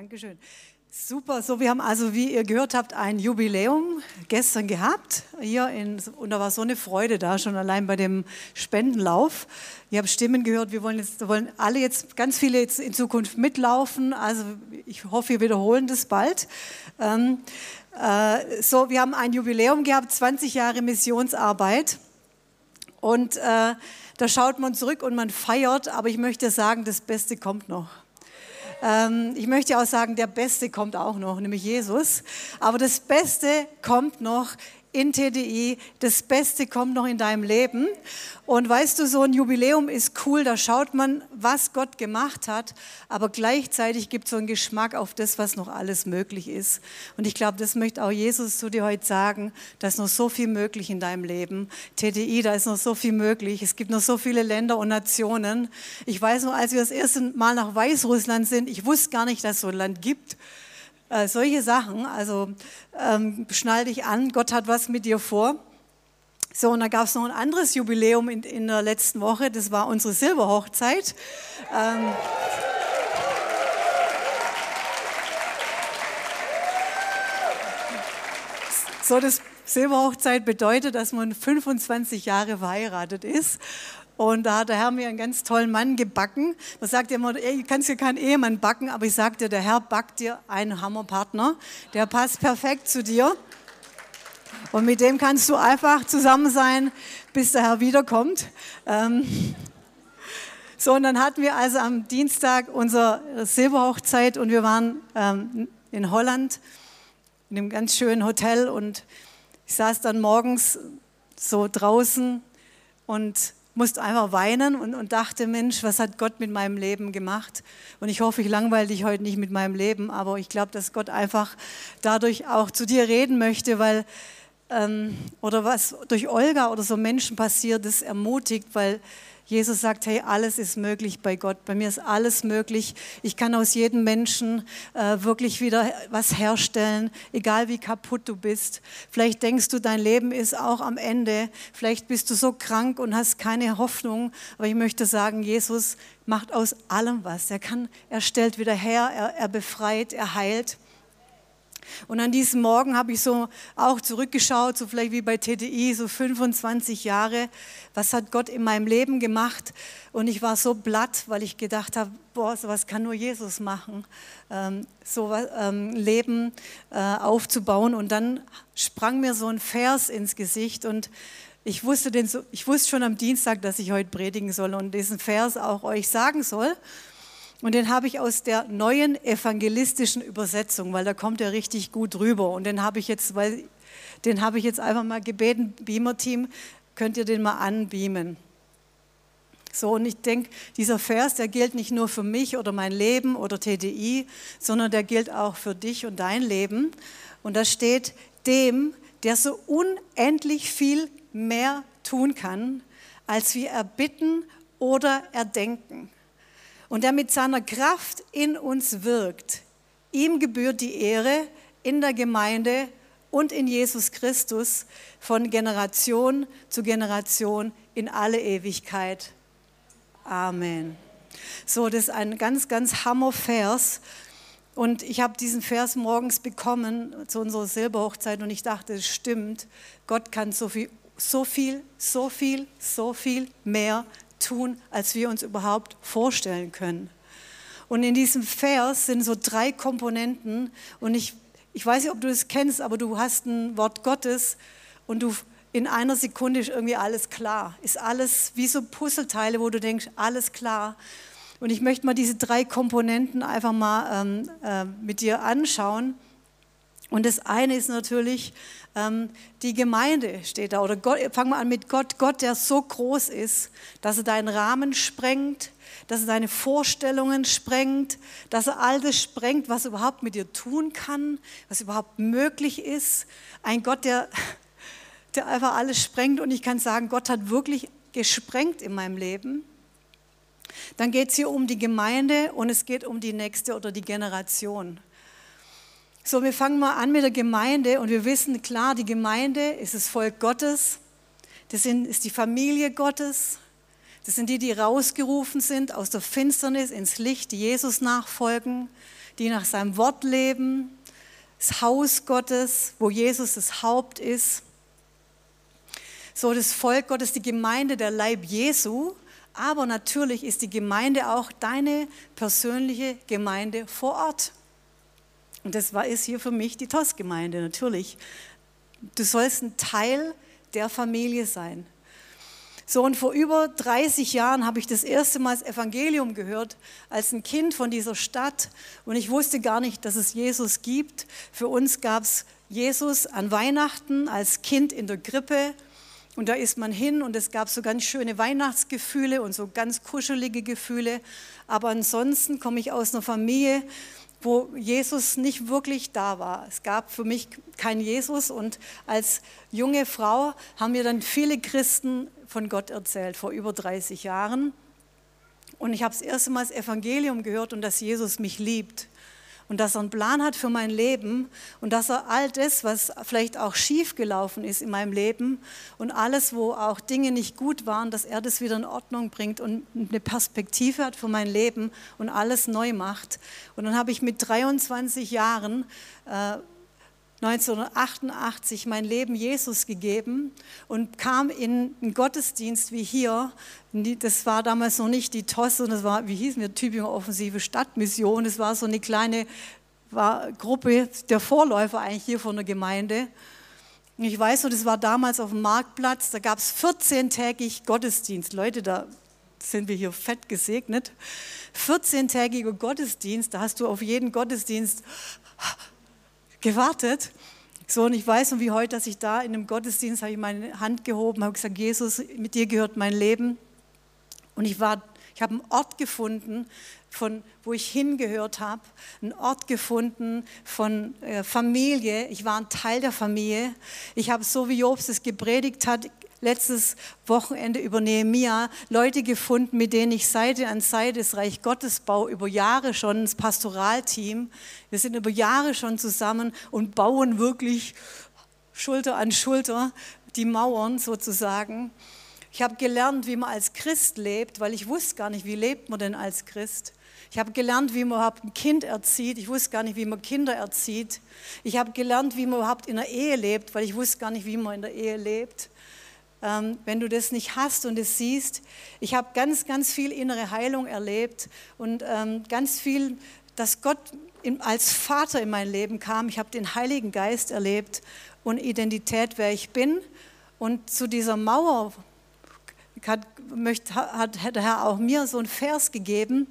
Dankeschön. Super, so wir haben also, wie ihr gehört habt, ein Jubiläum gestern gehabt hier in, und da war so eine Freude da, schon allein bei dem Spendenlauf. Ihr habt Stimmen gehört, wir wollen jetzt, wollen alle jetzt, ganz viele jetzt in Zukunft mitlaufen, also ich hoffe, wir wiederholen das bald. Ähm, äh, so, wir haben ein Jubiläum gehabt, 20 Jahre Missionsarbeit und äh, da schaut man zurück und man feiert, aber ich möchte sagen, das Beste kommt noch. Ähm, ich möchte auch sagen, der Beste kommt auch noch, nämlich Jesus. Aber das Beste kommt noch in TDI. Das Beste kommt noch in deinem Leben. Und weißt du, so ein Jubiläum ist cool, da schaut man, was Gott gemacht hat, aber gleichzeitig gibt es so einen Geschmack auf das, was noch alles möglich ist. Und ich glaube, das möchte auch Jesus zu dir heute sagen, da ist noch so viel möglich in deinem Leben. TDI, da ist noch so viel möglich. Es gibt noch so viele Länder und Nationen. Ich weiß noch, als wir das erste Mal nach Weißrussland sind, ich wusste gar nicht, dass es so ein Land gibt. Äh, solche Sachen, also ähm, schnall dich an, Gott hat was mit dir vor. So, und da gab es noch ein anderes Jubiläum in, in, der letzten Woche, das war unsere Silberhochzeit. Ähm, so, das Silberhochzeit bedeutet, dass man 25 Jahre verheiratet ist. Und da hat der Herr mir einen ganz tollen Mann gebacken. Man sagt immer, ey, du kannst ja keinen Ehemann backen, aber ich sagte, der Herr backt dir einen Hammerpartner. Der passt perfekt zu dir. Und mit dem kannst du einfach zusammen sein, bis der Herr wiederkommt. Ähm so, und dann hatten wir also am Dienstag unsere Silberhochzeit und wir waren ähm, in Holland in einem ganz schönen Hotel und ich saß dann morgens so draußen und musste einfach weinen und, und, dachte, Mensch, was hat Gott mit meinem Leben gemacht? Und ich hoffe, ich langweile dich heute nicht mit meinem Leben, aber ich glaube, dass Gott einfach dadurch auch zu dir reden möchte, weil, ähm, oder was durch Olga oder so Menschen passiert, das ermutigt, weil Jesus sagt, hey, alles ist möglich bei Gott. Bei mir ist alles möglich. Ich kann aus jedem Menschen äh, wirklich wieder was herstellen, egal wie kaputt du bist. Vielleicht denkst du, dein Leben ist auch am Ende. Vielleicht bist du so krank und hast keine Hoffnung. Aber ich möchte sagen, Jesus macht aus allem was. Er kann, er stellt wieder her, er, er befreit, er heilt. Und an diesem Morgen habe ich so auch zurückgeschaut, so vielleicht wie bei TDI, so 25 Jahre. Was hat Gott in meinem Leben gemacht? Und ich war so blatt, weil ich gedacht habe, boah, sowas kann nur Jesus machen, ähm, so ähm, Leben äh, aufzubauen. Und dann sprang mir so ein Vers ins Gesicht und ich wusste, den ich wusste schon am Dienstag, dass ich heute predigen soll und diesen Vers auch euch sagen soll. Und den habe ich aus der neuen evangelistischen Übersetzung, weil da kommt er richtig gut rüber. Und den habe ich jetzt, weil den habe ich jetzt einfach mal gebeten, Beamer-Team, könnt ihr den mal anbeamen. So, und ich denke, dieser Vers, der gilt nicht nur für mich oder mein Leben oder TDI, sondern der gilt auch für dich und dein Leben. Und da steht, dem, der so unendlich viel mehr tun kann, als wir erbitten oder erdenken und der mit seiner Kraft in uns wirkt. Ihm gebührt die Ehre in der Gemeinde und in Jesus Christus von Generation zu Generation in alle Ewigkeit. Amen. So, das ist ein ganz, ganz Hammer-Vers. Und ich habe diesen Vers morgens bekommen zu unserer Silberhochzeit und ich dachte, es stimmt. Gott kann so viel, so viel, so viel, so viel mehr tun, als wir uns überhaupt vorstellen können. Und in diesem Vers sind so drei Komponenten und ich, ich weiß nicht, ob du das kennst, aber du hast ein Wort Gottes und du in einer Sekunde ist irgendwie alles klar. Ist alles wie so Puzzleteile, wo du denkst, alles klar. Und ich möchte mal diese drei Komponenten einfach mal ähm, äh, mit dir anschauen. Und das eine ist natürlich, ähm, die Gemeinde steht da. Oder Gott, fangen wir an mit Gott. Gott, der so groß ist, dass er deinen Rahmen sprengt, dass er deine Vorstellungen sprengt, dass er all das sprengt, was er überhaupt mit dir tun kann, was überhaupt möglich ist. Ein Gott, der, der einfach alles sprengt. Und ich kann sagen, Gott hat wirklich gesprengt in meinem Leben. Dann geht es hier um die Gemeinde und es geht um die nächste oder die Generation. So, wir fangen mal an mit der Gemeinde und wir wissen klar, die Gemeinde ist das Volk Gottes, das ist die Familie Gottes, das sind die, die rausgerufen sind aus der Finsternis ins Licht, die Jesus nachfolgen, die nach seinem Wort leben, das Haus Gottes, wo Jesus das Haupt ist. So das Volk Gottes, die Gemeinde, der Leib Jesu. Aber natürlich ist die Gemeinde auch deine persönliche Gemeinde vor Ort. Und das war, ist hier für mich die TOS-Gemeinde, natürlich. Du sollst ein Teil der Familie sein. So, und vor über 30 Jahren habe ich das erste Mal das Evangelium gehört, als ein Kind von dieser Stadt. Und ich wusste gar nicht, dass es Jesus gibt. Für uns gab es Jesus an Weihnachten als Kind in der Krippe. Und da ist man hin und es gab so ganz schöne Weihnachtsgefühle und so ganz kuschelige Gefühle. Aber ansonsten komme ich aus einer Familie, wo Jesus nicht wirklich da war. Es gab für mich keinen Jesus und als junge Frau haben mir dann viele Christen von Gott erzählt, vor über 30 Jahren. Und ich habe das erste Mal das Evangelium gehört und dass Jesus mich liebt und dass er einen Plan hat für mein Leben und dass er all das, was vielleicht auch schief gelaufen ist in meinem Leben und alles, wo auch Dinge nicht gut waren, dass er das wieder in Ordnung bringt und eine Perspektive hat für mein Leben und alles neu macht. Und dann habe ich mit 23 Jahren äh, 1988 mein Leben Jesus gegeben und kam in einen Gottesdienst wie hier. Das war damals noch nicht die TOS, sondern das war, wie hießen wir, Tübinger Offensive Stadtmission. Das war so eine kleine war Gruppe der Vorläufer eigentlich hier von der Gemeinde. Ich weiß noch, das war damals auf dem Marktplatz, da gab es 14-tägig Gottesdienst. Leute, da sind wir hier fett gesegnet. 14-tägiger Gottesdienst, da hast du auf jeden Gottesdienst gewartet. So, und ich weiß noch wie heute, dass ich da in einem Gottesdienst habe ich meine Hand gehoben, habe gesagt, Jesus, mit dir gehört mein Leben. Und ich war, ich habe einen Ort gefunden, von wo ich hingehört habe, einen Ort gefunden von äh, Familie. Ich war ein Teil der Familie. Ich habe so wie Jobs es gepredigt hat, letztes Wochenende über Nehemia Leute gefunden, mit denen ich Seite an Seite das Reich Gottes baue, über Jahre schon, das Pastoralteam. Wir sind über Jahre schon zusammen und bauen wirklich Schulter an Schulter die Mauern sozusagen. Ich habe gelernt, wie man als Christ lebt, weil ich wusste gar nicht, wie lebt man denn als Christ. Ich habe gelernt, wie man überhaupt ein Kind erzieht. Ich wusste gar nicht, wie man Kinder erzieht. Ich habe gelernt, wie man überhaupt in der Ehe lebt, weil ich wusste gar nicht, wie man in der Ehe lebt ähm, wenn du das nicht hast und es siehst. Ich habe ganz, ganz viel innere Heilung erlebt und ähm, ganz viel, dass Gott in, als Vater in mein Leben kam. Ich habe den Heiligen Geist erlebt und Identität, wer ich bin. Und zu dieser Mauer hat, hat der Herr auch mir so einen Vers gegeben,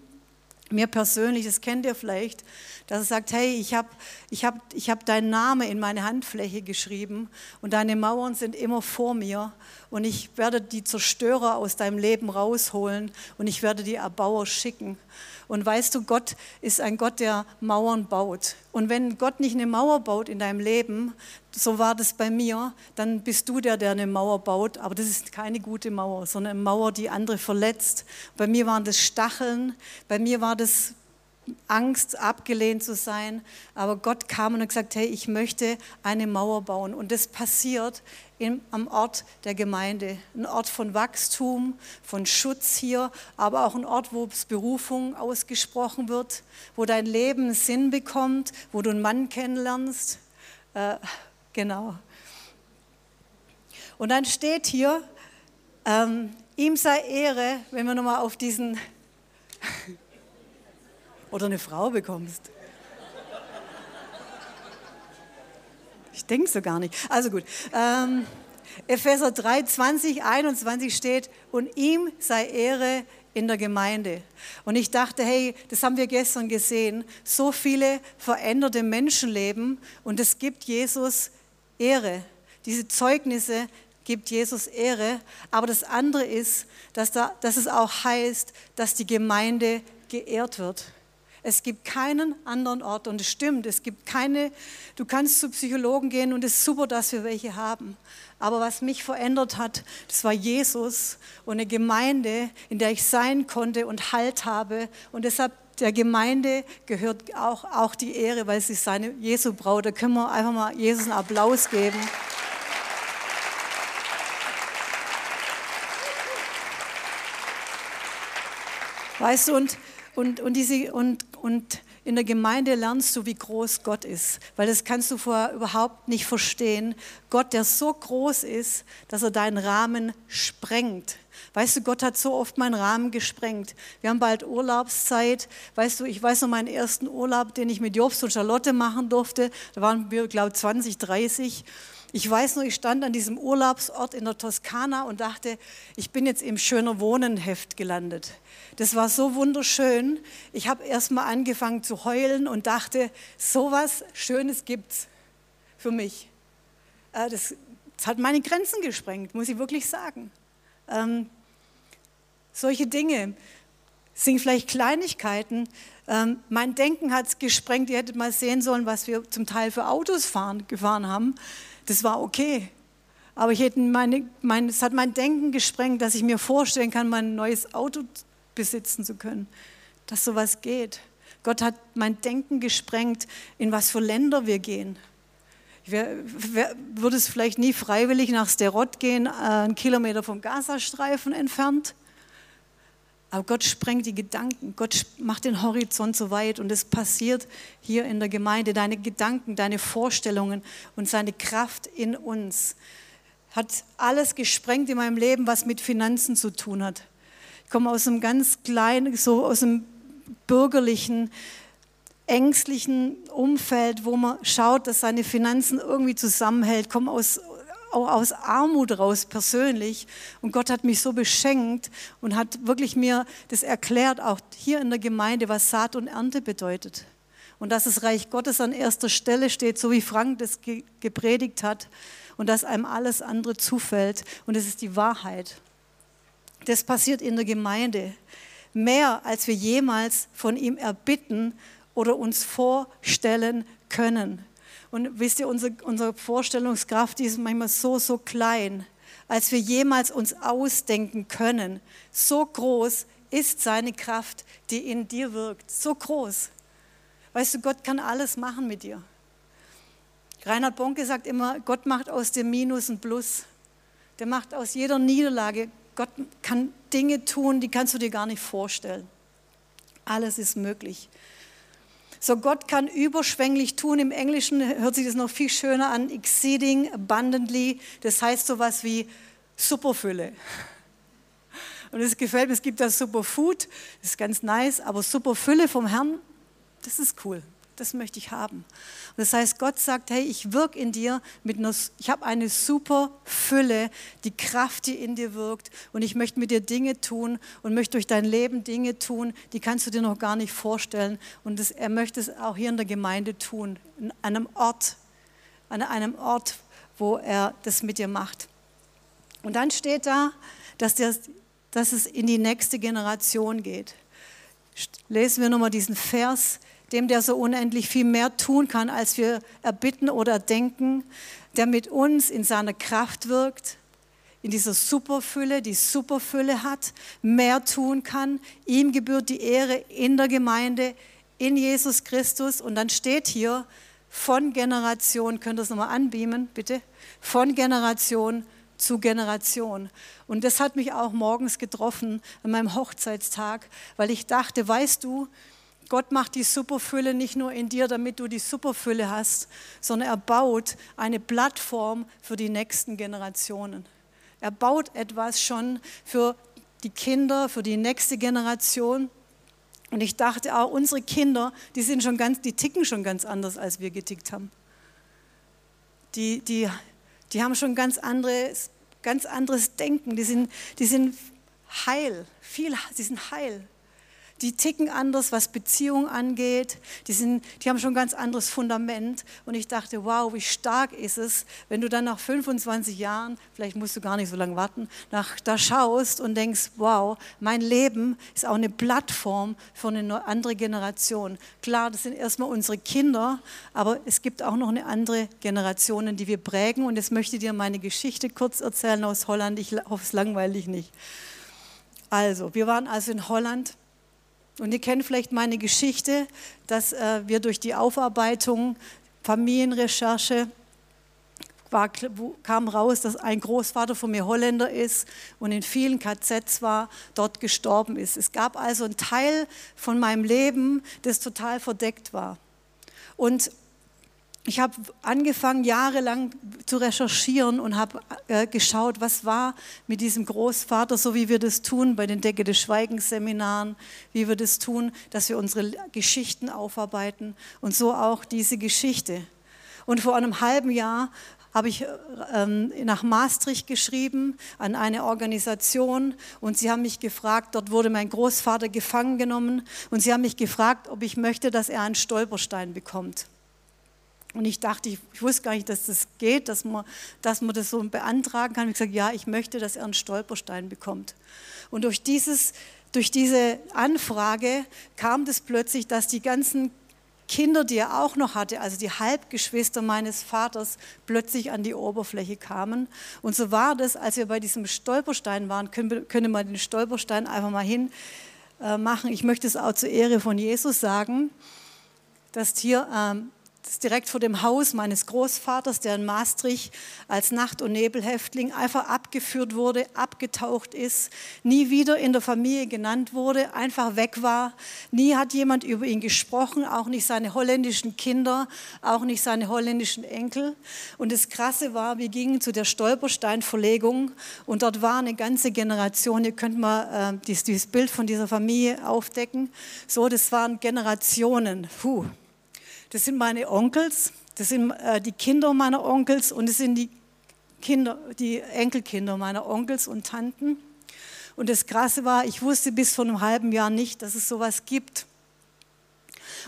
mir persönlich, das kennt ihr vielleicht, dass er sagt, hey, ich habe ich hab, ich hab deinen Namen in meine Handfläche geschrieben und deine Mauern sind immer vor mir und ich werde die Zerstörer aus deinem Leben rausholen und ich werde die Erbauer schicken. Und weißt du, Gott ist ein Gott, der Mauern baut. Und wenn Gott nicht eine Mauer baut in deinem Leben, so war das bei mir, dann bist du der, der eine Mauer baut. Aber das ist keine gute Mauer, sondern eine Mauer, die andere verletzt. Bei mir waren das Stacheln, bei mir war das Angst, abgelehnt zu sein. Aber Gott kam und hat gesagt, hey, ich möchte eine Mauer bauen. Und das passiert im, am Ort der Gemeinde. Ein Ort von Wachstum, von Schutz hier, aber auch ein Ort, wo Berufung ausgesprochen wird, wo dein Leben Sinn bekommt, wo du einen Mann kennenlernst. Äh, genau. Und dann steht hier, ähm, ihm sei Ehre, wenn wir nochmal auf diesen oder eine Frau bekommst. Ich denke so gar nicht. Also gut. Ähm, Epheser 3, 20, 21 steht, und ihm sei Ehre in der Gemeinde. Und ich dachte, hey, das haben wir gestern gesehen, so viele veränderte Menschenleben und es gibt Jesus Ehre. Diese Zeugnisse gibt Jesus Ehre, aber das andere ist, dass, da, dass es auch heißt, dass die Gemeinde geehrt wird. Es gibt keinen anderen Ort und es stimmt, es gibt keine, du kannst zu Psychologen gehen und es ist super, dass wir welche haben. Aber was mich verändert hat, das war Jesus und eine Gemeinde, in der ich sein konnte und Halt habe. Und deshalb der Gemeinde gehört auch, auch die Ehre, weil sie seine Jesu Braut. Da können wir einfach mal Jesus einen Applaus geben. Weißt du, und und, und, diese, und, und in der Gemeinde lernst du, wie groß Gott ist, weil das kannst du vorher überhaupt nicht verstehen. Gott, der so groß ist, dass er deinen Rahmen sprengt. Weißt du, Gott hat so oft meinen Rahmen gesprengt. Wir haben bald Urlaubszeit. Weißt du, ich weiß noch meinen ersten Urlaub, den ich mit Jobst und Charlotte machen durfte. Da waren wir, glaube ich, 20, 30. Ich weiß nur, ich stand an diesem Urlaubsort in der Toskana und dachte, ich bin jetzt im Schöner Wohnen-Heft gelandet. Das war so wunderschön. Ich habe erst mal angefangen zu heulen und dachte, so was Schönes gibt's für mich. Äh, das, das hat meine Grenzen gesprengt, muss ich wirklich sagen. Ähm, solche Dinge sind vielleicht Kleinigkeiten. Ähm, mein Denken hat es gesprengt. Ihr hättet mal sehen sollen, was wir zum Teil für Autos fahren, gefahren haben. Das war okay. Aber ich hätte meine, mein, es hat mein Denken gesprengt, dass ich mir vorstellen kann, mein neues Auto besitzen zu können. Dass sowas geht. Gott hat mein Denken gesprengt, in was für Länder wir gehen. Ich würde es vielleicht nie freiwillig nach Sterot gehen, äh, einen Kilometer vom Gazastreifen entfernt. Aber Gott sprengt die Gedanken, Gott macht den Horizont so weit und es passiert hier in der Gemeinde. Deine Gedanken, deine Vorstellungen und seine Kraft in uns hat alles gesprengt in meinem Leben, was mit Finanzen zu tun hat. Ich komme aus einem ganz kleinen, so aus einem bürgerlichen, ängstlichen Umfeld, wo man schaut, dass seine Finanzen irgendwie zusammenhält, komme aus auch aus Armut raus persönlich. Und Gott hat mich so beschenkt und hat wirklich mir das erklärt, auch hier in der Gemeinde, was Saat und Ernte bedeutet. Und dass das Reich Gottes an erster Stelle steht, so wie Frank das gepredigt hat. Und dass einem alles andere zufällt. Und es ist die Wahrheit. Das passiert in der Gemeinde. Mehr, als wir jemals von ihm erbitten oder uns vorstellen können. Und wisst ihr, unsere, unsere Vorstellungskraft die ist manchmal so, so klein, als wir jemals uns ausdenken können. So groß ist seine Kraft, die in dir wirkt. So groß. Weißt du, Gott kann alles machen mit dir. Reinhard Bonke sagt immer, Gott macht aus dem Minus ein Plus. Der macht aus jeder Niederlage. Gott kann Dinge tun, die kannst du dir gar nicht vorstellen. Alles ist möglich. So Gott kann überschwänglich tun. Im Englischen hört sich das noch viel schöner an. Exceeding abundantly. Das heißt sowas wie Superfülle. Und es gefällt mir, es gibt das Superfood, das ist ganz nice, aber Superfülle vom Herrn, das ist cool das möchte ich haben. Und das heißt, Gott sagt, hey, ich wirke in dir mit einer, ich habe eine super Fülle, die Kraft, die in dir wirkt und ich möchte mit dir Dinge tun und möchte durch dein Leben Dinge tun, die kannst du dir noch gar nicht vorstellen. Und das, er möchte es auch hier in der Gemeinde tun, an einem Ort, an einem Ort, wo er das mit dir macht. Und dann steht da, dass, der, dass es in die nächste Generation geht. Lesen wir nochmal diesen Vers, dem, der so unendlich viel mehr tun kann, als wir erbitten oder denken, der mit uns in seiner Kraft wirkt, in dieser Superfülle, die Superfülle hat, mehr tun kann. Ihm gebührt die Ehre in der Gemeinde, in Jesus Christus. Und dann steht hier, von Generation, könnt ihr es nochmal anbeamen, bitte? Von Generation zu Generation. Und das hat mich auch morgens getroffen an meinem Hochzeitstag, weil ich dachte, weißt du, Gott macht die Superfülle nicht nur in dir, damit du die Superfülle hast, sondern er baut eine Plattform für die nächsten Generationen. Er baut etwas schon für die Kinder, für die nächste Generation. Und ich dachte auch, unsere Kinder, die sind schon ganz, die ticken schon ganz anders, als wir getickt haben. Die, die, die haben schon ganz anderes, ganz anderes Denken. Die sind, die sind heil, viel, sie sind heil die ticken anders, was Beziehung angeht. Die, sind, die haben schon ein ganz anderes Fundament. Und ich dachte, wow, wie stark ist es, wenn du dann nach 25 Jahren, vielleicht musst du gar nicht so lange warten, nach, da schaust und denkst, wow, mein Leben ist auch eine Plattform für eine andere Generation. Klar, das sind erstmal unsere Kinder, aber es gibt auch noch eine andere Generation, die wir prägen. Und jetzt möchte ich dir meine Geschichte kurz erzählen aus Holland. Ich hoffe, es langweilig nicht. Also, wir waren also in Holland und ihr kennt vielleicht meine Geschichte, dass äh, wir durch die Aufarbeitung, Familienrecherche war, kam raus, dass ein Großvater von mir Holländer ist und in vielen KZs war, dort gestorben ist. Es gab also einen Teil von meinem Leben, das total verdeckt war. Und ich habe angefangen, jahrelang zu recherchieren und habe äh, geschaut, was war mit diesem Großvater, so wie wir das tun bei den Decke des Schweigens Seminaren, wie wir das tun, dass wir unsere Geschichten aufarbeiten und so auch diese Geschichte. Und vor einem halben Jahr habe ich ähm, nach Maastricht geschrieben an eine Organisation und sie haben mich gefragt, dort wurde mein Großvater gefangen genommen und sie haben mich gefragt, ob ich möchte, dass er einen Stolperstein bekommt. Und ich dachte, ich, ich wusste gar nicht, dass das geht, dass man, dass man das so beantragen kann. Ich habe gesagt, ja, ich möchte, dass er einen Stolperstein bekommt. Und durch, dieses, durch diese Anfrage kam das plötzlich, dass die ganzen Kinder, die er auch noch hatte, also die Halbgeschwister meines Vaters, plötzlich an die Oberfläche kamen. Und so war das, als wir bei diesem Stolperstein waren, können, können wir den Stolperstein einfach mal hin äh, machen. Ich möchte es auch zur Ehre von Jesus sagen, dass hier ähm, ist direkt vor dem Haus meines Großvaters, der in Maastricht als Nacht- und Nebelhäftling einfach abgeführt wurde, abgetaucht ist, nie wieder in der Familie genannt wurde, einfach weg war. Nie hat jemand über ihn gesprochen, auch nicht seine holländischen Kinder, auch nicht seine holländischen Enkel. Und das Krasse war, wir gingen zu der Stolpersteinverlegung und dort war eine ganze Generation. Ihr könnt mal äh, dieses, dieses Bild von dieser Familie aufdecken. So, das waren Generationen. Puh. Das sind meine Onkels, das sind äh, die Kinder meiner Onkels und das sind die Kinder, die Enkelkinder meiner Onkels und Tanten. Und das Krasse war, ich wusste bis vor einem halben Jahr nicht, dass es sowas gibt.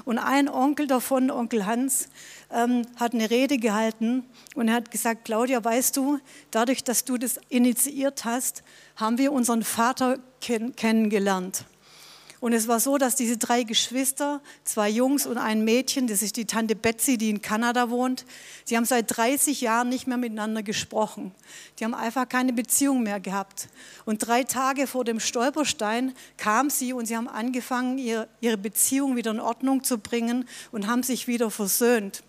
Und ein Onkel davon, Onkel Hans, ähm, hat eine Rede gehalten und er hat gesagt, Claudia, weißt du, dadurch, dass du das initiiert hast, haben wir unseren Vater kenn kennengelernt. Und es war so, dass diese drei Geschwister, zwei Jungs und ein Mädchen, das ist die Tante Betsy, die in Kanada wohnt, sie haben seit 30 Jahren nicht mehr miteinander gesprochen. Die haben einfach keine Beziehung mehr gehabt. Und drei Tage vor dem Stolperstein kam sie und sie haben angefangen, ihre Beziehung wieder in Ordnung zu bringen und haben sich wieder versöhnt.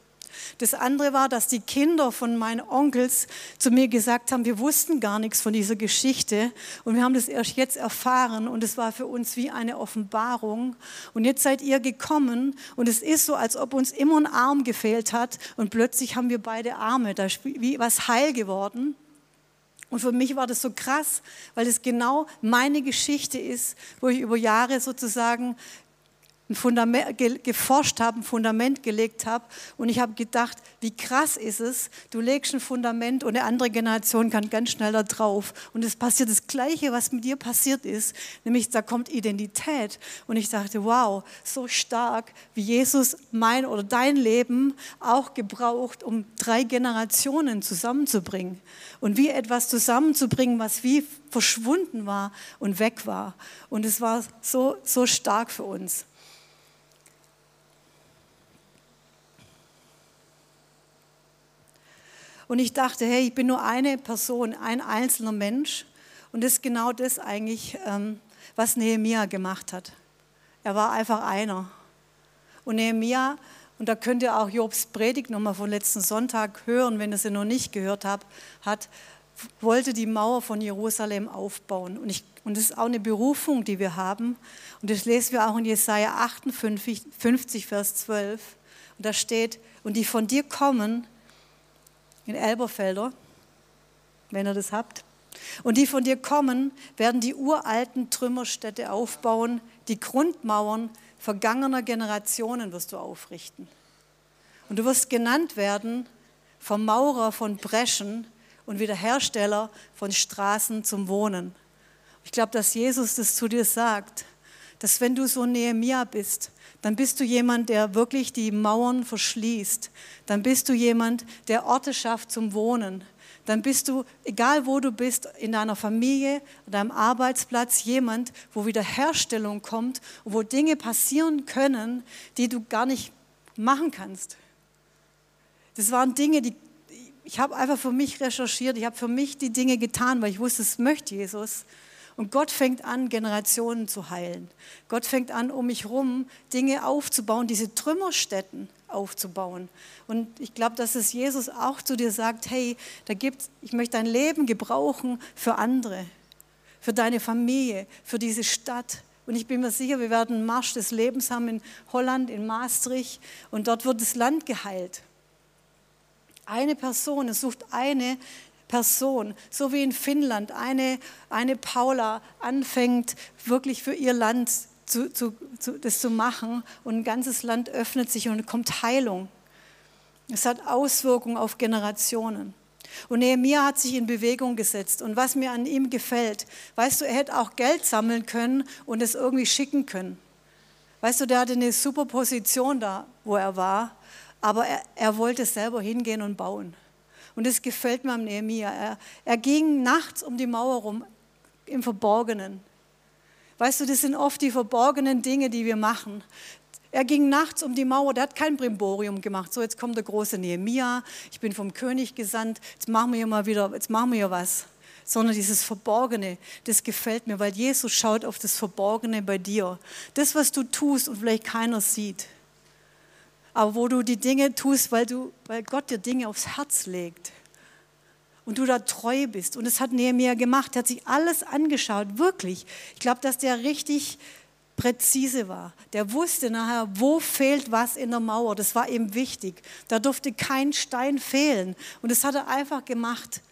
Das andere war, dass die Kinder von meinen Onkels zu mir gesagt haben, wir wussten gar nichts von dieser Geschichte und wir haben das erst jetzt erfahren und es war für uns wie eine Offenbarung. Und jetzt seid ihr gekommen und es ist so, als ob uns immer ein Arm gefehlt hat und plötzlich haben wir beide Arme. Da ist wie was heil geworden. Und für mich war das so krass, weil es genau meine Geschichte ist, wo ich über Jahre sozusagen ein Fundament, geforscht habe, ein Fundament gelegt habe. Und ich habe gedacht, wie krass ist es, du legst ein Fundament und eine andere Generation kann ganz schnell da drauf. Und es passiert das Gleiche, was mit dir passiert ist, nämlich da kommt Identität. Und ich dachte, wow, so stark, wie Jesus mein oder dein Leben auch gebraucht, um drei Generationen zusammenzubringen. Und wie etwas zusammenzubringen, was wie verschwunden war und weg war. Und es war so, so stark für uns. Und ich dachte, hey, ich bin nur eine Person, ein einzelner Mensch. Und das ist genau das eigentlich, ähm, was Nehemia gemacht hat. Er war einfach einer. Und Nehemia, und da könnt ihr auch Jobs Predigt nochmal von letzten Sonntag hören, wenn ihr sie noch nicht gehört habt, hat, wollte die Mauer von Jerusalem aufbauen. Und, ich, und das ist auch eine Berufung, die wir haben. Und das lesen wir auch in Jesaja 58, 50, Vers 12. Und da steht, und die von dir kommen, in Elberfelder, wenn ihr das habt. Und die von dir kommen, werden die uralten Trümmerstädte aufbauen, die Grundmauern vergangener Generationen wirst du aufrichten. Und du wirst genannt werden Vermaurer von Breschen und Wiederhersteller von Straßen zum Wohnen. Ich glaube, dass Jesus das zu dir sagt, dass wenn du so Nehemia bist, dann bist du jemand, der wirklich die Mauern verschließt. Dann bist du jemand, der Orte schafft zum Wohnen. Dann bist du, egal wo du bist, in deiner Familie, an deinem Arbeitsplatz, jemand, wo Wiederherstellung kommt wo Dinge passieren können, die du gar nicht machen kannst. Das waren Dinge, die ich habe einfach für mich recherchiert, ich habe für mich die Dinge getan, weil ich wusste, es möchte Jesus. Und Gott fängt an, Generationen zu heilen. Gott fängt an, um mich herum Dinge aufzubauen, diese Trümmerstätten aufzubauen. Und ich glaube, dass es Jesus auch zu dir sagt, hey, da gibt's, ich möchte dein Leben gebrauchen für andere, für deine Familie, für diese Stadt. Und ich bin mir sicher, wir werden einen Marsch des Lebens haben in Holland, in Maastricht. Und dort wird das Land geheilt. Eine Person, es sucht eine, Person, so wie in Finnland eine, eine Paula anfängt, wirklich für ihr Land zu, zu, zu, das zu machen und ein ganzes Land öffnet sich und kommt Heilung. Es hat Auswirkungen auf Generationen. Und Nehemiah hat sich in Bewegung gesetzt. Und was mir an ihm gefällt, weißt du, er hätte auch Geld sammeln können und es irgendwie schicken können. Weißt du, der hatte eine super Position da, wo er war, aber er, er wollte selber hingehen und bauen. Und das gefällt mir am Nehemiah. Er, er ging nachts um die Mauer rum, im Verborgenen. Weißt du, das sind oft die verborgenen Dinge, die wir machen. Er ging nachts um die Mauer, der hat kein Brimborium gemacht. So, jetzt kommt der große Nehemia, ich bin vom König gesandt, jetzt machen wir hier mal wieder, jetzt machen wir hier was. Sondern dieses Verborgene, das gefällt mir, weil Jesus schaut auf das Verborgene bei dir. Das, was du tust und vielleicht keiner sieht aber wo du die Dinge tust, weil, du, weil Gott dir Dinge aufs Herz legt und du da treu bist. Und das hat Nehemiah gemacht, er hat sich alles angeschaut, wirklich. Ich glaube, dass der richtig präzise war. Der wusste nachher, wo fehlt was in der Mauer. Das war ihm wichtig. Da durfte kein Stein fehlen. Und das hat er einfach gemacht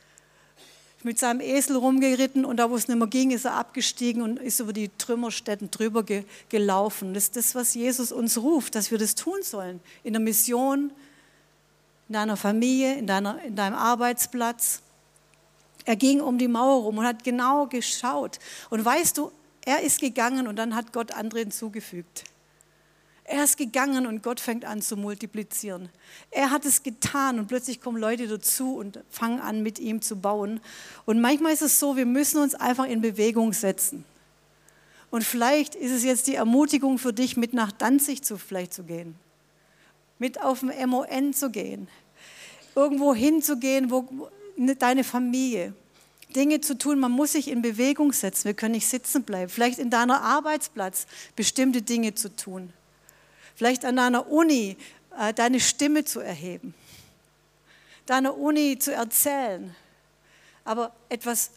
mit seinem Esel rumgeritten und da, wo es nicht mehr ging, ist er abgestiegen und ist über die Trümmerstätten drüber ge gelaufen. Das ist das, was Jesus uns ruft, dass wir das tun sollen. In der Mission, in deiner Familie, in, deiner, in deinem Arbeitsplatz. Er ging um die Mauer rum und hat genau geschaut. Und weißt du, er ist gegangen und dann hat Gott andere hinzugefügt. Er ist gegangen und Gott fängt an zu multiplizieren. Er hat es getan und plötzlich kommen Leute dazu und fangen an, mit ihm zu bauen. Und manchmal ist es so, wir müssen uns einfach in Bewegung setzen. Und vielleicht ist es jetzt die Ermutigung für dich, mit nach Danzig zu, vielleicht zu gehen, mit auf dem MON zu gehen, irgendwo hinzugehen, wo deine Familie, Dinge zu tun. Man muss sich in Bewegung setzen. Wir können nicht sitzen bleiben. Vielleicht in deiner Arbeitsplatz bestimmte Dinge zu tun vielleicht an deiner Uni äh, deine Stimme zu erheben, deiner Uni zu erzählen. Aber etwas,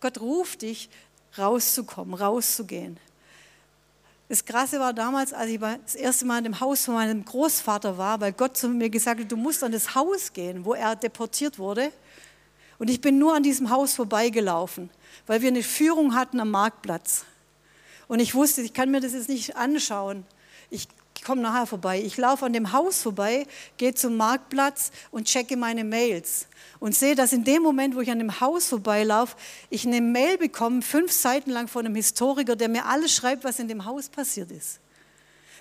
Gott ruft dich, rauszukommen, rauszugehen. Das Krasse war damals, als ich das erste Mal in dem Haus von meinem Großvater war, weil Gott zu mir gesagt hat, du musst an das Haus gehen, wo er deportiert wurde. Und ich bin nur an diesem Haus vorbeigelaufen, weil wir eine Führung hatten am Marktplatz. Und ich wusste, ich kann mir das jetzt nicht anschauen. Ich ich komme nachher vorbei. Ich laufe an dem Haus vorbei, gehe zum Marktplatz und checke meine Mails und sehe, dass in dem Moment, wo ich an dem Haus vorbeilaufe, ich eine Mail bekomme, fünf Seiten lang von einem Historiker, der mir alles schreibt, was in dem Haus passiert ist.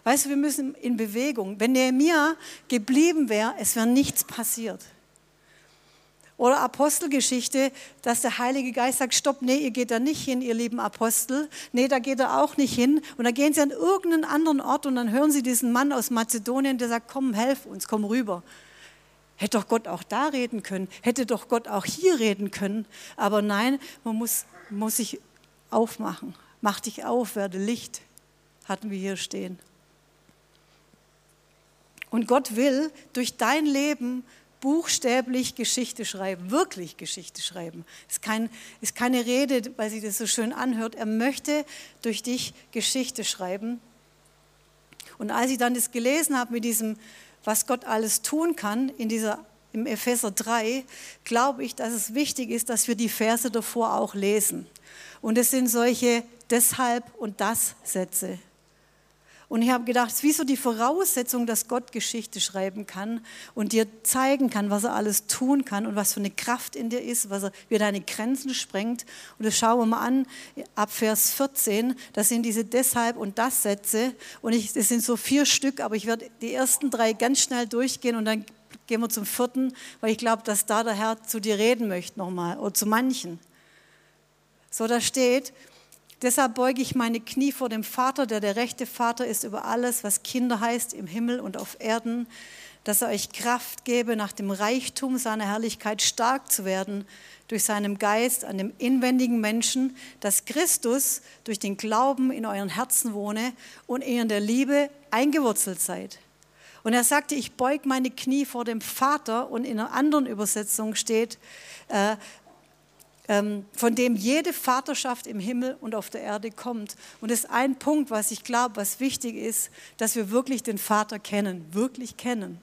Weißt du, wir müssen in Bewegung. Wenn Nehemiah geblieben wäre, es wäre nichts passiert. Oder Apostelgeschichte, dass der Heilige Geist sagt, stopp, nee, ihr geht da nicht hin, ihr lieben Apostel. Nee, da geht er auch nicht hin. Und dann gehen sie an irgendeinen anderen Ort und dann hören sie diesen Mann aus Mazedonien, der sagt, komm, helf uns, komm rüber. Hätte doch Gott auch da reden können, hätte doch Gott auch hier reden können. Aber nein, man muss, muss sich aufmachen. Mach dich auf, werde Licht, hatten wir hier stehen. Und Gott will durch dein Leben buchstäblich Geschichte schreiben, wirklich Geschichte schreiben. Ist, kein, ist keine Rede, weil sie das so schön anhört. Er möchte durch dich Geschichte schreiben. Und als ich dann das gelesen habe mit diesem, was Gott alles tun kann, in dieser, im Epheser 3, glaube ich, dass es wichtig ist, dass wir die Verse davor auch lesen. Und es sind solche deshalb und das Sätze. Und ich habe gedacht, es ist wie so die Voraussetzung, dass Gott Geschichte schreiben kann und dir zeigen kann, was er alles tun kann und was für eine Kraft in dir ist, was er, wie er deine Grenzen sprengt. Und das schauen wir mal an, ab Vers 14, das sind diese Deshalb und das Sätze. Und ich, das sind so vier Stück, aber ich werde die ersten drei ganz schnell durchgehen und dann gehen wir zum vierten, weil ich glaube, dass da der Herr zu dir reden möchte nochmal oder zu manchen. So, da steht, Deshalb beuge ich meine Knie vor dem Vater, der der rechte Vater ist über alles, was Kinder heißt im Himmel und auf Erden, dass er euch Kraft gebe, nach dem Reichtum seiner Herrlichkeit stark zu werden, durch seinen Geist an dem inwendigen Menschen, dass Christus durch den Glauben in euren Herzen wohne und ihr in der Liebe eingewurzelt seid. Und er sagte, ich beug meine Knie vor dem Vater und in einer anderen Übersetzung steht, äh, von dem jede Vaterschaft im Himmel und auf der Erde kommt. Und das ist ein Punkt, was ich glaube, was wichtig ist, dass wir wirklich den Vater kennen, wirklich kennen.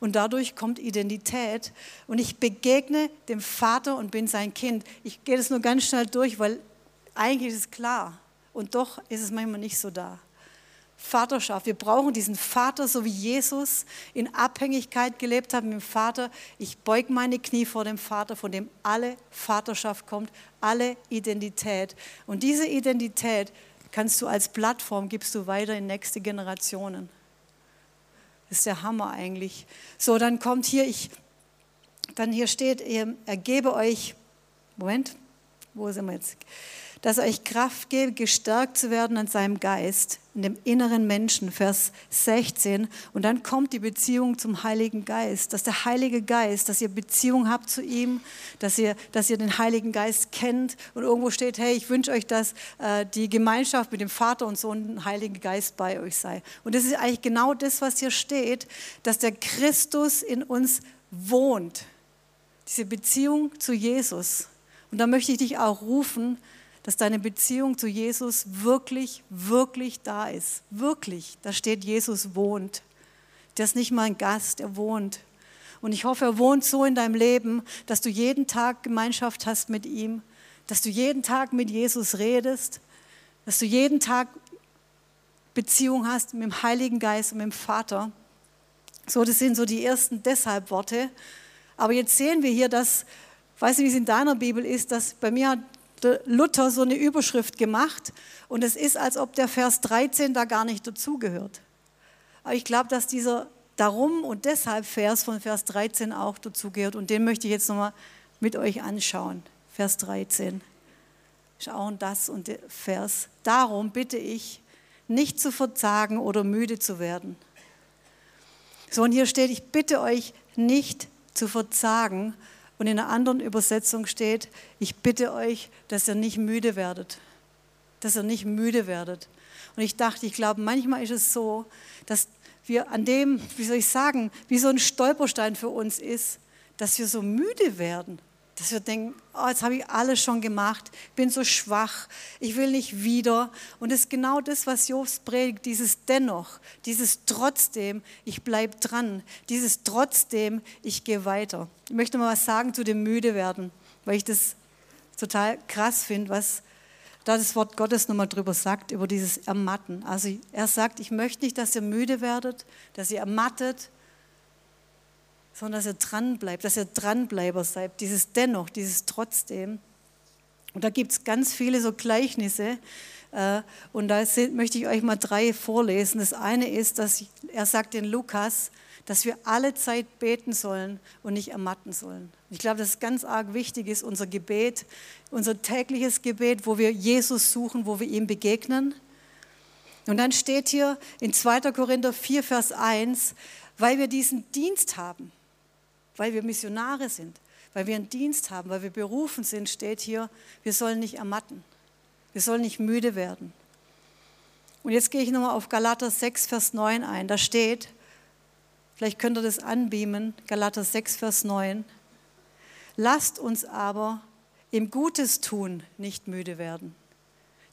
Und dadurch kommt Identität. Und ich begegne dem Vater und bin sein Kind. Ich gehe das nur ganz schnell durch, weil eigentlich ist es klar. Und doch ist es manchmal nicht so da. Vaterschaft. Wir brauchen diesen Vater, so wie Jesus in Abhängigkeit gelebt hat mit dem Vater. Ich beug meine Knie vor dem Vater, von dem alle Vaterschaft kommt, alle Identität. Und diese Identität kannst du als Plattform, gibst du weiter in nächste Generationen. Das ist der Hammer eigentlich. So, dann kommt hier, ich, dann hier steht, ergebe euch, Moment, wo sind wir jetzt? Dass er euch Kraft gebe, gestärkt zu werden an seinem Geist, in dem inneren Menschen, Vers 16. Und dann kommt die Beziehung zum Heiligen Geist, dass der Heilige Geist, dass ihr Beziehung habt zu ihm, dass ihr, dass ihr den Heiligen Geist kennt und irgendwo steht, hey, ich wünsche euch, dass äh, die Gemeinschaft mit dem Vater und Sohn, dem Heiligen Geist bei euch sei. Und das ist eigentlich genau das, was hier steht, dass der Christus in uns wohnt. Diese Beziehung zu Jesus. Und da möchte ich dich auch rufen, dass deine Beziehung zu Jesus wirklich, wirklich da ist. Wirklich. Da steht, Jesus wohnt. Der ist nicht mal ein Gast, er wohnt. Und ich hoffe, er wohnt so in deinem Leben, dass du jeden Tag Gemeinschaft hast mit ihm, dass du jeden Tag mit Jesus redest, dass du jeden Tag Beziehung hast mit dem Heiligen Geist und mit dem Vater. So, das sind so die ersten Deshalb-Worte. Aber jetzt sehen wir hier, dass, weiß nicht, wie es in deiner Bibel ist, dass bei mir hat Luther so eine Überschrift gemacht und es ist, als ob der Vers 13 da gar nicht dazugehört. Aber ich glaube, dass dieser Darum und deshalb Vers von Vers 13 auch dazugehört und den möchte ich jetzt nochmal mit euch anschauen. Vers 13. Schauen das und der Vers. Darum bitte ich, nicht zu verzagen oder müde zu werden. So, und hier steht, ich bitte euch nicht zu verzagen, und in einer anderen Übersetzung steht, ich bitte euch, dass ihr nicht müde werdet. Dass ihr nicht müde werdet. Und ich dachte, ich glaube, manchmal ist es so, dass wir an dem, wie soll ich sagen, wie so ein Stolperstein für uns ist, dass wir so müde werden dass wir denken, oh, jetzt habe ich alles schon gemacht, bin so schwach, ich will nicht wieder. Und es ist genau das, was Jobs predigt, dieses Dennoch, dieses Trotzdem, ich bleibe dran, dieses Trotzdem, ich gehe weiter. Ich möchte mal was sagen zu dem Müde werden, weil ich das total krass finde, was da das Wort Gottes nochmal drüber sagt, über dieses Ermatten. Also er sagt, ich möchte nicht, dass ihr müde werdet, dass ihr ermattet, sondern dass ihr dran bleibt, dass ihr Dranbleiber seid, dieses Dennoch, dieses Trotzdem. Und da gibt es ganz viele so Gleichnisse. Äh, und da möchte ich euch mal drei vorlesen. Das eine ist, dass er sagt in Lukas, dass wir alle Zeit beten sollen und nicht ermatten sollen. Ich glaube, dass es ganz arg wichtig ist, unser Gebet, unser tägliches Gebet, wo wir Jesus suchen, wo wir ihm begegnen. Und dann steht hier in 2. Korinther 4, Vers 1, weil wir diesen Dienst haben, weil wir Missionare sind, weil wir einen Dienst haben, weil wir berufen sind, steht hier, wir sollen nicht ermatten. Wir sollen nicht müde werden. Und jetzt gehe ich nochmal auf Galater 6, Vers 9 ein. Da steht, vielleicht könnt ihr das anbeamen, Galater 6, Vers 9. Lasst uns aber im Gutes tun nicht müde werden.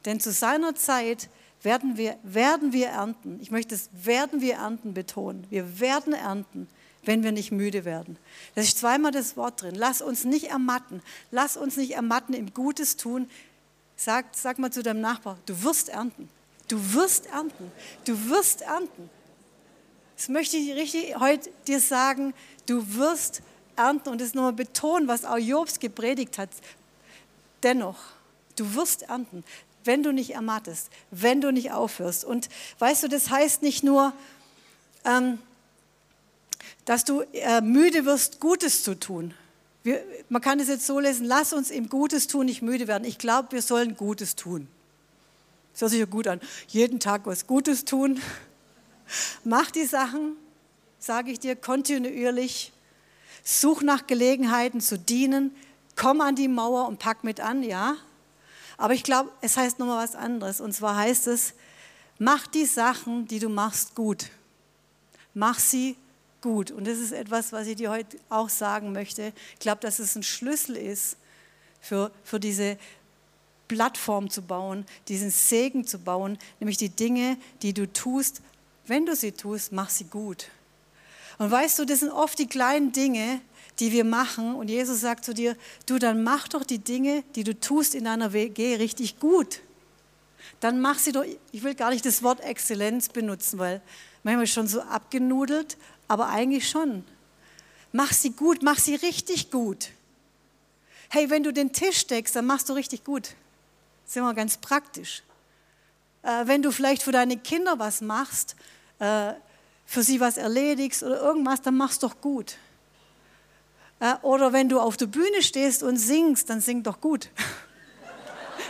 Denn zu seiner Zeit werden wir, werden wir ernten. Ich möchte es werden wir ernten betonen. Wir werden ernten, wenn wir nicht müde werden. Das ist zweimal das Wort drin. Lass uns nicht ermatten. Lass uns nicht ermatten im Gutes tun. Sag, sag mal zu deinem Nachbar, du wirst ernten. Du wirst ernten. Du wirst ernten. Das möchte ich richtig heute dir sagen. Du wirst ernten und das nochmal betonen, was auch Jobs gepredigt hat. Dennoch, du wirst ernten, wenn du nicht ermattest, wenn du nicht aufhörst. Und weißt du, das heißt nicht nur, ähm, dass du äh, müde wirst, Gutes zu tun. Wir, man kann es jetzt so lesen, lass uns im Gutes tun nicht müde werden. Ich glaube, wir sollen Gutes tun. Das hört sich ja gut an. Jeden Tag was Gutes tun. Mach die Sachen, sage ich dir, kontinuierlich. Such nach Gelegenheiten zu dienen. Komm an die Mauer und pack mit an, ja. Aber ich glaube, es heißt nochmal was anderes. Und zwar heißt es, mach die Sachen, die du machst, gut. Mach sie gut. Und das ist etwas, was ich dir heute auch sagen möchte. Ich glaube, dass es ein Schlüssel ist für, für diese Plattform zu bauen, diesen Segen zu bauen, nämlich die Dinge, die du tust, wenn du sie tust, mach sie gut. Und weißt du, das sind oft die kleinen Dinge, die wir machen. Und Jesus sagt zu dir, du, dann mach doch die Dinge, die du tust in deiner WG richtig gut. Dann mach sie doch, ich will gar nicht das Wort Exzellenz benutzen, weil manchmal schon so abgenudelt, aber eigentlich schon. Mach sie gut, mach sie richtig gut. Hey, wenn du den Tisch deckst, dann machst du richtig gut. Sind wir ganz praktisch. Äh, wenn du vielleicht für deine Kinder was machst, äh, für sie was erledigst oder irgendwas, dann machst doch gut. Äh, oder wenn du auf der Bühne stehst und singst, dann sing doch gut.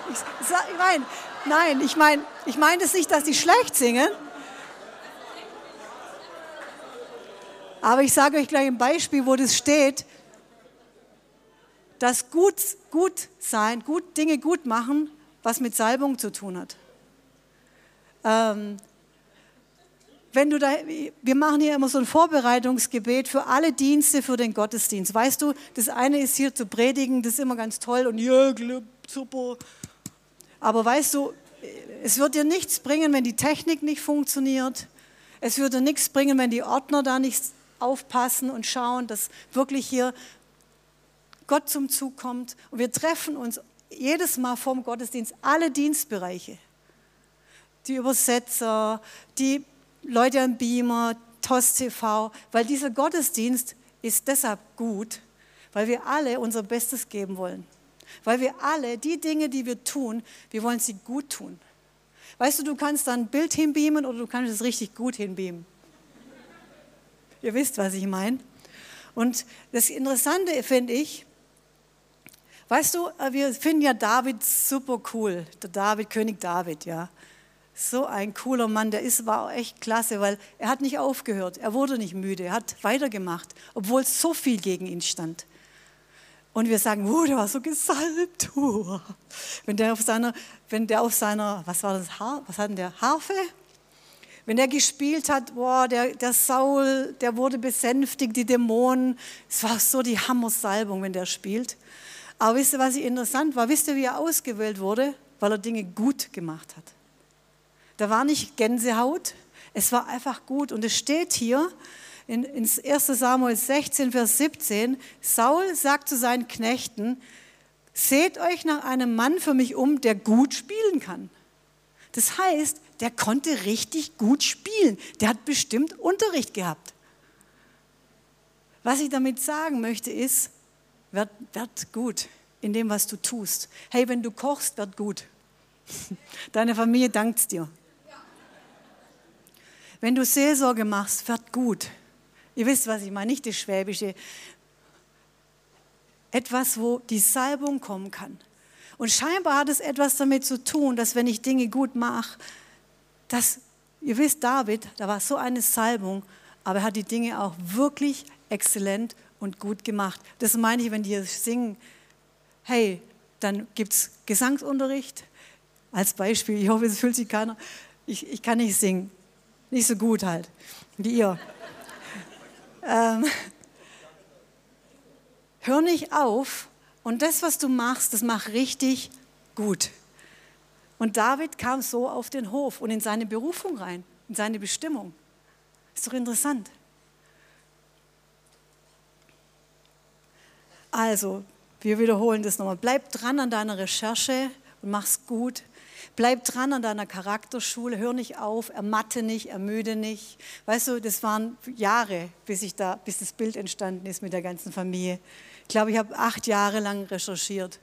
Ich, ich meine, nein, ich meine ich mein das nicht, dass sie schlecht singen. Aber ich sage euch gleich ein Beispiel, wo das steht, dass gut, gut sein, gut, Dinge gut machen, was mit Salbung zu tun hat. Ähm, wenn du da, wir machen hier immer so ein Vorbereitungsgebet für alle Dienste für den Gottesdienst. Weißt du, das eine ist hier zu predigen, das ist immer ganz toll und ja, super. Aber weißt du, es wird dir nichts bringen, wenn die Technik nicht funktioniert. Es würde nichts bringen, wenn die Ordner da nicht aufpassen und schauen, dass wirklich hier Gott zum Zug kommt. Und wir treffen uns jedes Mal vorm Gottesdienst, alle Dienstbereiche. Die Übersetzer, die Leute am Beamer, TOS TV, weil dieser Gottesdienst ist deshalb gut, weil wir alle unser Bestes geben wollen. Weil wir alle die Dinge, die wir tun, wir wollen sie gut tun. Weißt du, du kannst dann ein Bild hinbeamen oder du kannst es richtig gut hinbeamen. Ihr wisst, was ich meine. Und das Interessante finde ich, weißt du, wir finden ja David super cool, der David, König David, ja. So ein cooler Mann, der ist, war echt klasse, weil er hat nicht aufgehört, er wurde nicht müde, er hat weitergemacht, obwohl so viel gegen ihn stand. Und wir sagen, oh, der war so gesalbt. Oh. Wenn der auf seiner, wenn der auf seiner, was war das, Har, was hat denn der, Harfe? Wenn der gespielt hat, boah, der, der Saul, der wurde besänftigt, die Dämonen. Es war so die Hammersalbung, wenn der spielt. Aber wisst ihr, was interessant war? Wisst ihr, wie er ausgewählt wurde? Weil er Dinge gut gemacht hat. Da war nicht Gänsehaut, es war einfach gut. Und es steht hier in, in 1 Samuel 16, Vers 17, Saul sagt zu seinen Knechten, seht euch nach einem Mann für mich um, der gut spielen kann. Das heißt, der konnte richtig gut spielen. Der hat bestimmt Unterricht gehabt. Was ich damit sagen möchte ist, werd, werd gut in dem, was du tust. Hey, wenn du kochst, werd gut. Deine Familie dankt dir. Wenn du Seelsorge machst, wird gut. Ihr wisst, was ich meine, nicht das Schwäbische. Etwas, wo die Salbung kommen kann. Und scheinbar hat es etwas damit zu tun, dass wenn ich Dinge gut mache, dass, ihr wisst, David, da war so eine Salbung, aber er hat die Dinge auch wirklich exzellent und gut gemacht. Das meine ich, wenn die singen, hey, dann gibt es Gesangsunterricht. Als Beispiel, ich hoffe, es fühlt sich keiner. Ich, ich kann nicht singen. Nicht so gut halt, wie ihr. ähm, hör nicht auf und das, was du machst, das mach richtig gut. Und David kam so auf den Hof und in seine Berufung rein, in seine Bestimmung. Ist doch interessant. Also, wir wiederholen das nochmal. Bleib dran an deiner Recherche und mach's gut. Bleib dran an deiner Charakterschule, hör nicht auf, ermatte nicht, ermüde nicht. Weißt du, das waren Jahre, bis, ich da, bis das Bild entstanden ist mit der ganzen Familie. Ich glaube, ich habe acht Jahre lang recherchiert.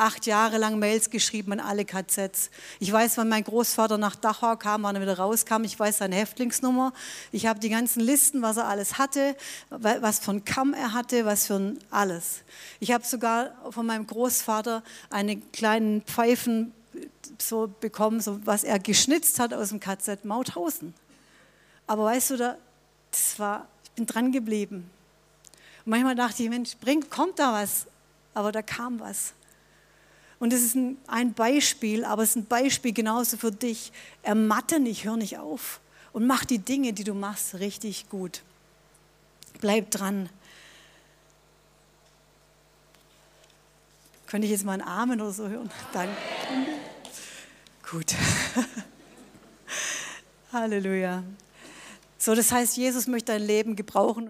Acht Jahre lang Mails geschrieben an alle KZs. Ich weiß, wann mein Großvater nach Dachau kam, wann er wieder rauskam. Ich weiß seine Häftlingsnummer. Ich habe die ganzen Listen, was er alles hatte, was für ein Kamm er hatte, was für ein alles. Ich habe sogar von meinem Großvater eine kleinen Pfeifen so bekommen, so was er geschnitzt hat aus dem KZ Mauthausen. Aber weißt du, da, das war, bin dran geblieben. Und manchmal dachte ich, Mensch, bringt, kommt da was? Aber da kam was. Und es ist ein, Beispiel, aber es ist ein Beispiel genauso für dich. Ermatte nicht, hör nicht auf und mach die Dinge, die du machst, richtig gut. Bleib dran. Könnte ich jetzt mal einen Amen oder so hören? Danke. Gut. Halleluja. So, das heißt, Jesus möchte dein Leben gebrauchen.